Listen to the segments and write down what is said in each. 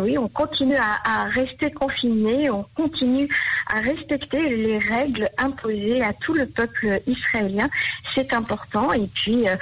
oui, on continue à, rester confiné, on continue à respecter les règles imposées à tout le peuple israélien. C'est important. Et puis, euh,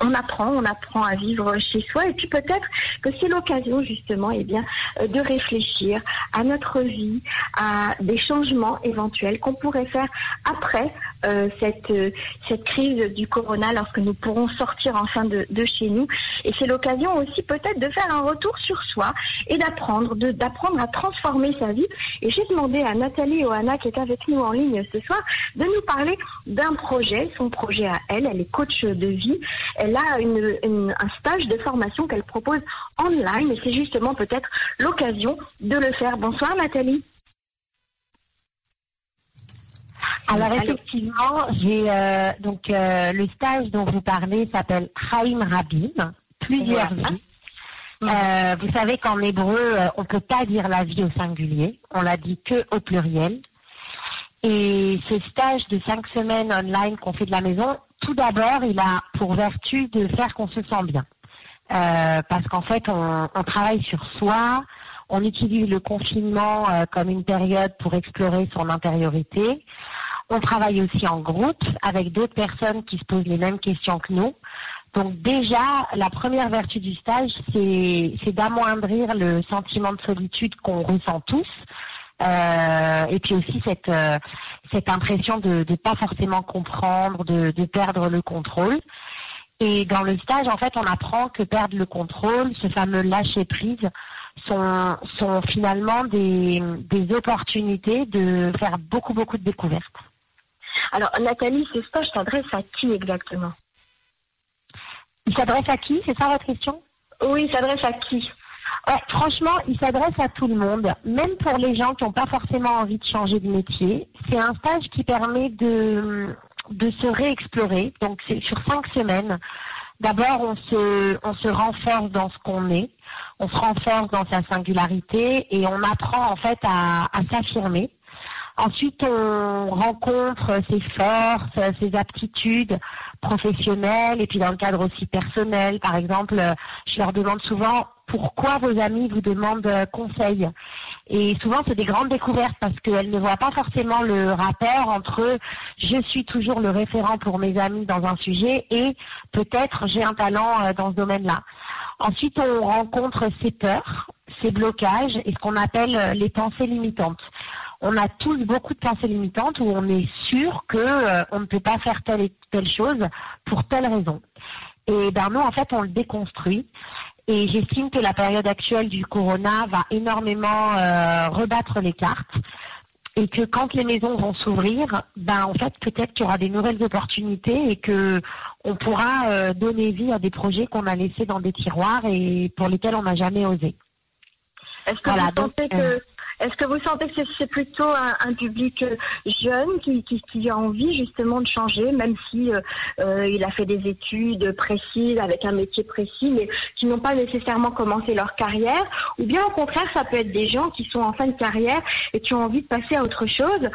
on, apprend, on apprend à vivre chez soi. Et puis, peut-être que c'est l'occasion, justement, eh bien, euh, de réfléchir à notre vie, à des changements éventuels qu'on pourrait faire après euh, cette, cette crise du corona, lorsque nous pourrons sortir enfin de, de chez nous. Et c'est l'occasion aussi, peut-être, de faire un retour sur soi et d'apprendre, d'apprendre à transformer sa vie. Et j'ai demandé à Nathalie Oana, qui est avec nous en ligne ce soir, de nous parler d'un projet, son projet à elle. Elle est coach de vie. Elle a une, un stage de formation qu'elle propose online et c'est justement peut-être l'occasion de le faire. Bonsoir Nathalie. Alors effectivement, j'ai euh, donc euh, le stage dont vous parlez s'appelle Chaim Rabin, plusieurs vies. Euh, vous savez qu'en hébreu, euh, on ne peut pas dire la vie au singulier, on l'a dit que au pluriel. Et ce stage de cinq semaines online qu'on fait de la maison, tout d'abord, il a pour vertu de faire qu'on se sent bien. Euh, parce qu'en fait, on, travaille sur soi, on utilise le confinement comme une période pour explorer son intériorité. On travaille aussi en groupe avec d'autres personnes qui se posent les mêmes questions que nous. Donc déjà, la première vertu du stage, c'est d'amoindrir le sentiment de solitude qu'on ressent tous. Euh, et puis aussi cette, euh, impression de ne pas forcément comprendre, de, perdre le contrôle. Et dans le stage, en fait, on apprend que perdre le contrôle, ce fameux lâcher prise, sont, sont finalement des, des opportunités de faire beaucoup, beaucoup de découvertes. Alors, Nathalie, ce stage s'adresse à qui exactement? Il s'adresse à qui C'est ça votre question? Oui, il s'adresse à qui? Franchement, il s'adresse à tout le monde, même pour les gens qui n'ont pas forcément envie de changer de métier. C'est un stage qui permet de, de se réexplorer. Donc, c'est sur cinq semaines. D'abord, on se, on se renforce dans ce qu'on est, on se renforce dans sa singularité et on apprend en fait à, à s'affirmer. Ensuite, on rencontre ses forces, ses aptitudes professionnelles et puis dans le cadre aussi personnel. Par exemple, je leur demande souvent pourquoi vos amis vous demandent conseil? Et souvent, c'est des grandes découvertes parce qu'elles ne voient pas forcément le rapport entre je suis toujours le référent pour mes amis dans un sujet et peut-être j'ai un talent euh, dans ce domaine-là. Ensuite, on rencontre ses peurs, ses blocages et ce qu'on appelle euh, les pensées limitantes on a tous beaucoup de pensées limitantes où on est sûr que euh, on ne peut pas faire telle et telle chose pour telle raison. Et ben nous, en fait, on le déconstruit. Et j'estime que la période actuelle du corona va énormément euh, rebattre les cartes et que quand les maisons vont s'ouvrir, ben en fait peut-être qu'il y aura des nouvelles opportunités et que on pourra euh, donner vie à des projets qu'on a laissés dans des tiroirs et pour lesquels on n'a jamais osé. Est-ce que vous pensez que est-ce que vous sentez que c'est plutôt un, public euh, jeune qui, qui, a envie justement de changer, même si euh, euh, il a fait des études précises avec un métier précis, mais qui n'ont pas nécessairement commencé leur carrière, ou bien au contraire, ça peut être des gens qui sont en fin de carrière et qui ont envie de passer à autre chose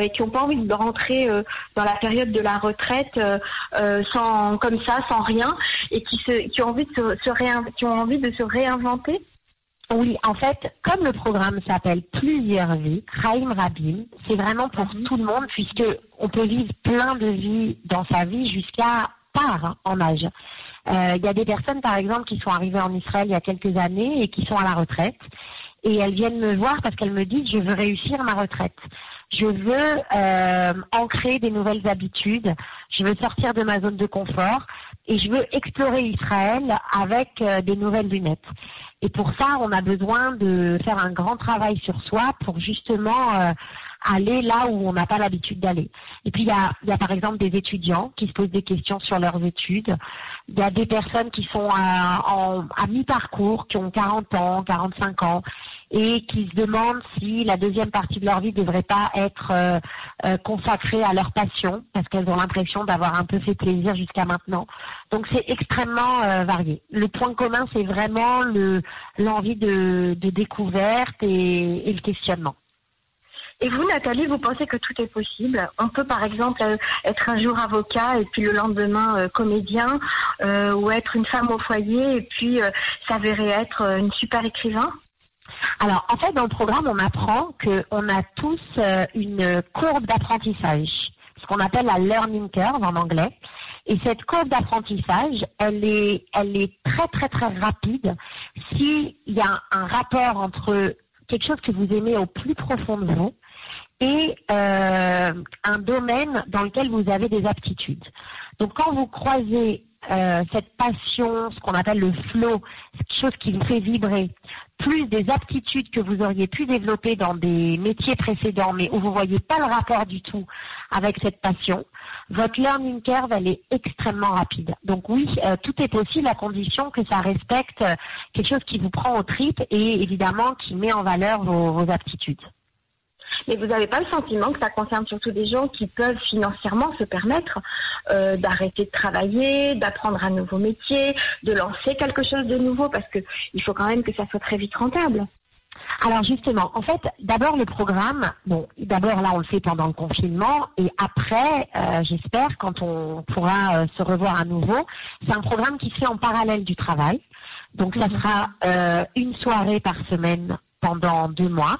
et qui n'ont pas envie de rentrer dans la période de la retraite sans comme ça, sans rien, et qui, se, qui ont envie de se, qui ont envie de se réinventer? Oui, en fait, comme le programme s'appelle Plusieurs vies, Chaim Rabin, c'est vraiment pour mhm. tout le monde puisque on peut vivre plein de vies dans sa vie jusqu'à part en âge. Euh, il y a des personnes, par exemple, qui sont arrivées en Israël il y a quelques années et qui sont à la retraite. Et elles viennent me voir parce qu'elles me disent, je veux réussir ma retraite. Je veux euh, ancrer des nouvelles habitudes. Je veux sortir de ma zone de confort et je veux explorer Israël avec euh, des nouvelles lunettes. Et pour ça, on a besoin de faire un grand travail sur soi pour justement euh, aller là où on n'a pas l'habitude d'aller. Et puis il y a, y a, par exemple des étudiants qui se posent des questions sur leurs études. Il y a des personnes qui sont à, à mi-parcours, qui ont 40 ans, 45 ans, et qui se demandent si la deuxième partie de leur vie ne devrait pas être euh, euh, consacrée à leur passion, parce qu'elles ont l'impression d'avoir un peu fait plaisir jusqu'à maintenant. Donc c'est extrêmement euh, varié. Le point commun, c'est vraiment l'envie de, découverte et, le questionnement. Et vous, Nathalie, vous pensez que tout est possible? On peut, par exemple, être un jour avocat et puis le lendemain comédien, ou être une femme au foyer et puis s'avérer être une super écrivain? Alors, en fait, dans le programme, on apprend qu'on a tous euh, une courbe d'apprentissage, ce qu'on appelle la learning curve en anglais. Et cette courbe d'apprentissage, elle est, elle est très très très rapide s'il y a un rapport entre quelque chose que vous aimez au plus profond de vous et euh, un domaine dans lequel vous avez des aptitudes. Donc quand vous croisez euh, cette passion, ce qu'on appelle le flow, quelque chose qui vous fait vibrer, plus des aptitudes que vous auriez pu développer dans des métiers précédents, mais où vous voyez pas le rapport du tout avec cette passion, votre learning curve, elle est extrêmement rapide. Donc oui, euh, tout est possible à condition que ça respecte quelque chose qui vous prend au trip et évidemment qui met en valeur vos aptitudes. Mais vous n'avez pas le sentiment que ça concerne surtout des gens qui peuvent financièrement se permettre euh, d'arrêter de travailler, d'apprendre un nouveau métier, de lancer quelque chose de nouveau, parce qu'il faut quand même que ça soit très vite rentable. Alors justement, en fait, d'abord le programme, bon, d'abord là on le fait pendant le confinement et après, euh, j'espère, quand on pourra euh, se revoir à nouveau, c'est un programme qui se fait en parallèle du travail. Donc ça mhm. sera une soirée par semaine pendant deux mois.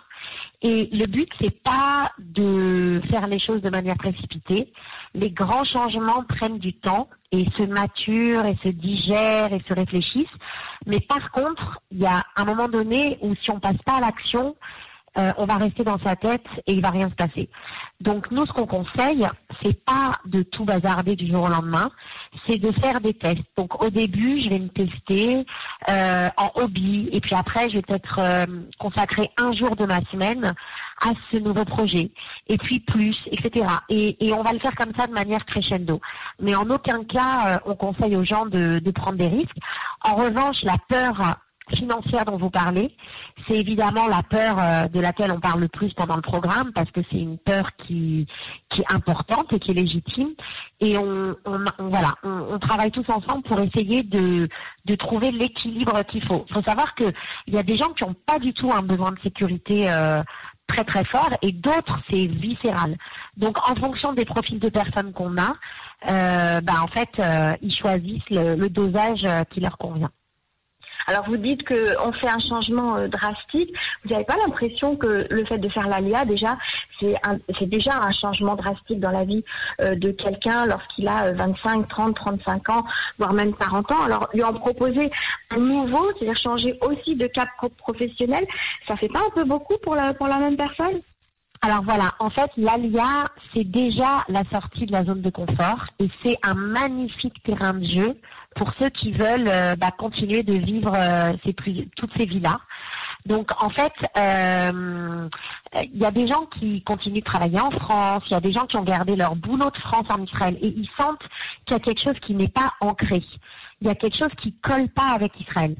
Et le but, c'est pas de faire les choses de manière précipitée. Les grands changements prennent du temps et se maturent et se digèrent et se réfléchissent. Mais par contre, il y a un moment donné où si on passe pas à l'action, euh, on va rester dans sa tête et il va rien se passer. Donc nous, ce qu'on conseille, c'est pas de tout bazarder du jour au lendemain, c'est de faire des tests. Donc au début, je vais me tester euh, en hobby et puis après, je vais peut-être euh, consacrer un jour de ma semaine à ce nouveau projet et puis plus, etc. Et, on va le faire comme ça de manière crescendo. Mais en aucun cas, on conseille aux gens de prendre des risques. En revanche, la peur financière dont vous parlez, c'est évidemment la peur euh, de laquelle on parle le plus pendant le programme parce que c'est une peur qui, qui est importante et qui est légitime. Et on, voilà, on, travaille tous ensemble pour essayer de, de trouver l'équilibre qu'il faut. Il faut savoir qu'il y a des gens qui n'ont pas du tout un besoin de sécurité euh, très très fort et d'autres c'est viscéral. Donc en fonction des profils de personnes qu'on a, euh, bah, en fait ils choisissent le dosage qui leur convient. Alors vous dites qu'on fait un changement euh, drastique. Vous n'avez pas l'impression que le fait de faire l'ALIA, déjà, c'est déjà un changement drastique dans la vie euh, de quelqu'un lorsqu'il a 25, 30, 35 ans, voire même 40 ans? Alors lui en proposer un nouveau, c'est-à-dire changer aussi de cap professionnel, ça fait pas un peu beaucoup pour la, pour la même personne? Alors voilà, en fait, l'ALIA, c'est déjà la sortie de la zone de confort et c'est un magnifique terrain de jeu pour ceux qui veulent euh, bah, continuer de vivre euh, toutes ces vies-là. Donc en fait, euh, il y a des gens qui continuent de travailler en France, il y a des gens qui ont gardé leur boulot de France en Israël et ils sentent qu'il y a quelque chose qui n'est pas ancré. Il y a quelque chose qui colle pas avec Israël.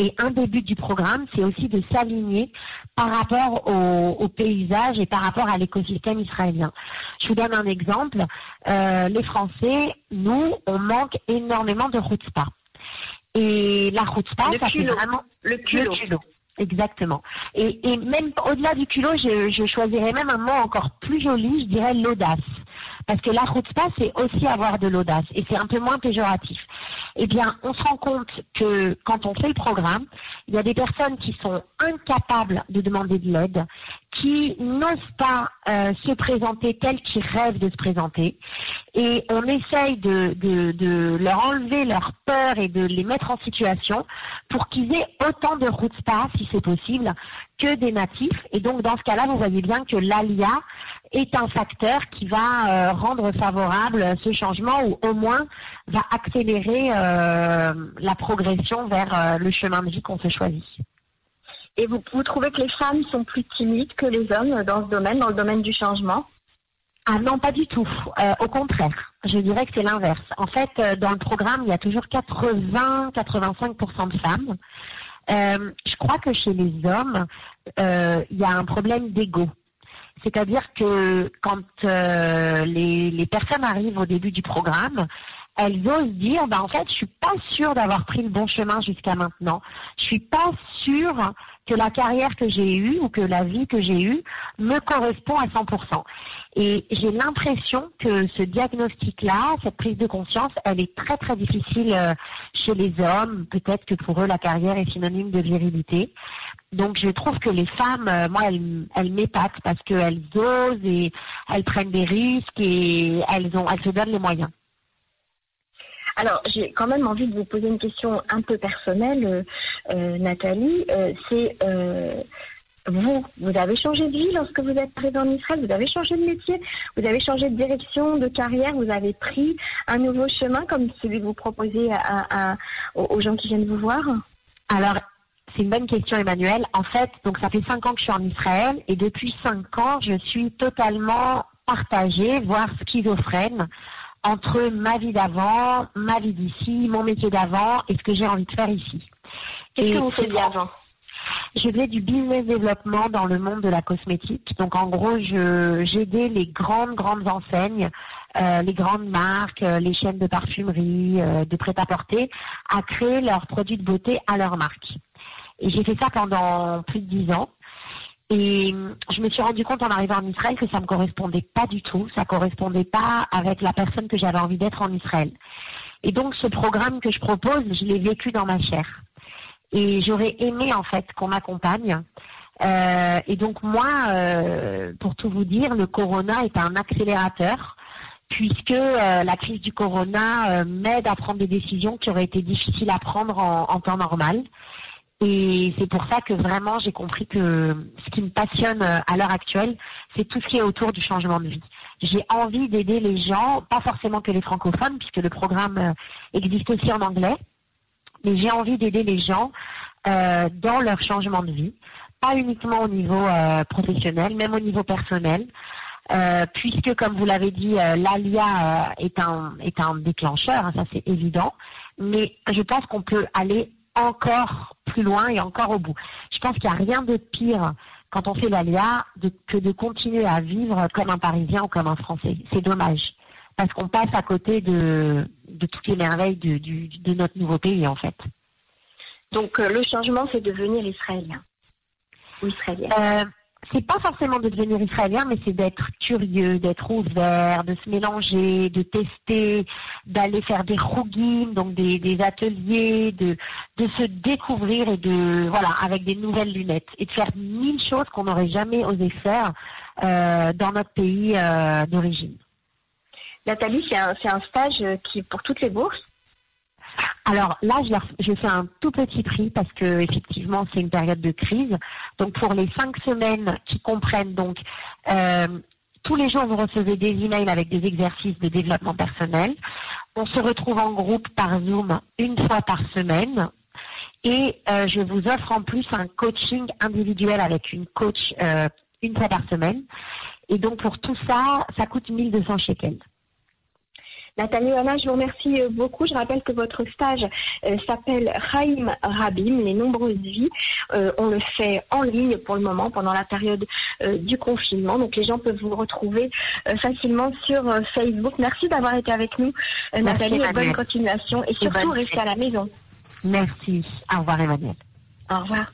Et un des buts du programme, c'est aussi de s'aligner par rapport au, paysage et par rapport à l'écosystème israélien. Je vous donne un exemple. Euh, les Français, nous, on manque énormément de spa. Et la spa, ça fait vraiment le culot. Exactement. Et, même au-delà du culot, je, je choisirais même un mot encore plus joli, je dirais l'audace. Parce que la spa, c'est aussi avoir de l'audace et c'est un peu moins péjoratif. Eh bien, on se rend compte que quand on fait le programme, il y a des personnes qui sont incapables de demander de l'aide, qui n'osent pas euh, se présenter telles qu'ils rêvent de se présenter. Et on essaye de, de, de, leur enlever leur peur et de les mettre en situation pour qu'ils aient autant de routes spa, si c'est possible, que des natifs. Et donc, dans ce cas-là, vous voyez bien que l'ALIA est un facteur qui va euh, rendre favorable ce changement ou au moins va accélérer euh, la progression vers euh, le chemin de vie qu'on se choisit. Et vous, vous trouvez que les femmes sont plus timides que les hommes dans ce domaine, dans le domaine du changement? Ah non, pas du tout. au contraire, je dirais que c'est l'inverse. En fait, dans le programme, il y a toujours 80-85% de femmes. je crois que chez les hommes, il y a un problème d'ego. C'est-à-dire que quand euh, les, personnes arrivent au début du programme, elles osent dire, bah en fait, je suis pas sûre d'avoir pris le bon chemin jusqu'à maintenant. Je suis pas sûre que la carrière que j'ai eue ou que la vie que j'ai eue me correspond à 100%. Et j'ai l'impression que ce diagnostic-là, cette prise de conscience, elle est très très difficile euh, chez les hommes. Peut-être que pour eux, la carrière est synonyme de virilité. Donc je trouve que les femmes, euh, moi, elles, elles m'épatent parce qu'elles osent et elles prennent des risques et elles ont, elles se donnent les moyens. Alors, j'ai quand même envie de vous poser une question un peu personnelle, euh, euh, Nathalie. c'est vous, vous avez changé de vie lorsque vous êtes arrivée en Israël, vous avez changé de métier, vous avez changé de direction, de carrière, vous avez pris un nouveau chemin comme celui que vous proposez à, aux gens qui viennent vous voir? Alors, c'est une bonne question, Emmanuel. En fait, donc ça fait cinq ans que je suis en Israël et depuis cinq ans, je suis totalement partagée, voire schizophrène, entre ma vie d'avant, ma vie d'ici, mon métier d'avant et ce que j'ai envie de faire ici. Qu'est-ce que vous faisiez avant je faisais du business développement dans le monde de la cosmétique. Donc en gros, j'aidais les grandes, grandes enseignes, euh, les grandes marques, euh, les chaînes de parfumerie, euh, de prêt-à-porter, à créer leurs produits de beauté à leur marque. Et j'ai fait ça pendant plus de dix ans. Et je me suis rendu compte en arrivant en Israël que ça me correspondait pas du tout. Ça correspondait pas avec la personne que j'avais envie d'être en Israël. Et donc ce programme que je propose, je l'ai vécu dans ma chair. Et j'aurais aimé en fait qu'on m'accompagne. Euh, et donc moi, euh, pour tout vous dire, le corona est un accélérateur puisque euh, la crise du corona m'aide à prendre des décisions qui auraient été difficiles à prendre en temps normal. Et c'est pour ça que vraiment j'ai compris que ce qui me passionne euh, à l'heure actuelle, c'est tout ce qui est autour du changement de vie. J'ai envie d'aider les gens, pas forcément que les francophones, puisque le programme euh, existe aussi en anglais, mais j'ai envie d'aider les gens euh, dans leur changement de vie, pas uniquement au niveau professionnel, même au niveau personnel. puisque, comme vous l'avez dit, l'ALIA est un est un déclencheur, hein, ça c'est évident. Mais je pense qu'on peut aller encore plus loin et encore au bout. Je pense qu'il n'y a rien de pire quand on fait l'aléa que de continuer à vivre comme un Parisien ou comme un Français. C'est dommage. Parce qu'on passe à côté de, toutes les merveilles de, notre nouveau pays, en fait. Donc, euh, le changement, c'est devenir israélien. Ou israélien. Euh, c'est pas forcément de devenir israélien, mais c'est d'être curieux, d'être ouvert, de se mélanger, de tester, d'aller faire des rougines, donc des, ateliers, de, de se découvrir et de voilà avec des nouvelles lunettes et de faire mille choses qu'on n'aurait jamais osé faire euh, dans notre pays euh, d'origine. Nathalie, c'est un, un stage qui pour toutes les bourses alors là, je, fais un tout petit prix parce que effectivement, c'est une période de crise. Donc pour les cinq semaines qui comprennent donc euh, tous les jours, vous recevez des emails avec des exercices de développement personnel. On se retrouve en groupe par Zoom une fois par semaine. Et euh, je vous offre en plus un coaching individuel avec une coach euh, une fois par semaine. Et donc pour tout ça, ça coûte 1200 shekels. Nathalie Anna, je vous remercie euh, beaucoup. Je rappelle que votre stage euh, s'appelle Chaim Rabim, les nombreuses vies. Euh, on le fait en ligne pour le moment, pendant la période du confinement. Donc les gens peuvent vous retrouver facilement sur Facebook. Merci d'avoir été avec nous, Nathalie, et bonne continuation. Et surtout, restez à la maison. Merci. Au revoir, Emmanuel. Au revoir.